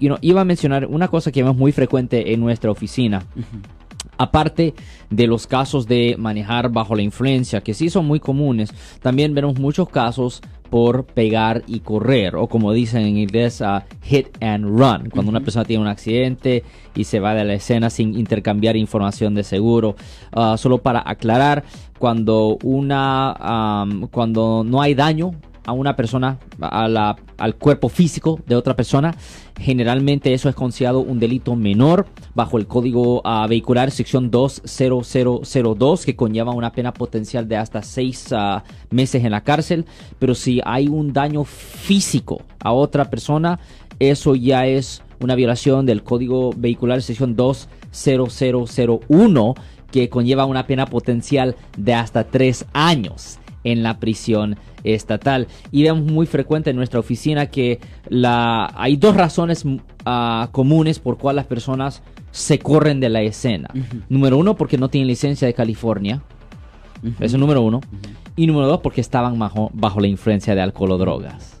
you know, iba a mencionar una cosa que vemos muy frecuente en nuestra oficina. Aparte de los casos de manejar bajo la influencia, que sí son muy comunes, también vemos muchos casos por pegar y correr, o como dicen en inglés, uh, hit and run, cuando una persona tiene un accidente y se va de la escena sin intercambiar información de seguro. Uh, solo para aclarar, cuando una, um, cuando no hay daño a una persona, a la, al cuerpo físico de otra persona, generalmente eso es considerado un delito menor bajo el código uh, vehicular sección 20002 que conlleva una pena potencial de hasta seis uh, meses en la cárcel, pero si hay un daño físico a otra persona, eso ya es una violación del código vehicular sección 20001 que conlleva una pena potencial de hasta tres años en la prisión estatal. Y vemos muy frecuente en nuestra oficina que la, hay dos razones uh, comunes por cual las personas se corren de la escena. Uh -huh. Número uno, porque no tienen licencia de California. Uh -huh. Eso es número uno. Y número dos, porque estaban bajo, bajo la influencia de alcohol o drogas.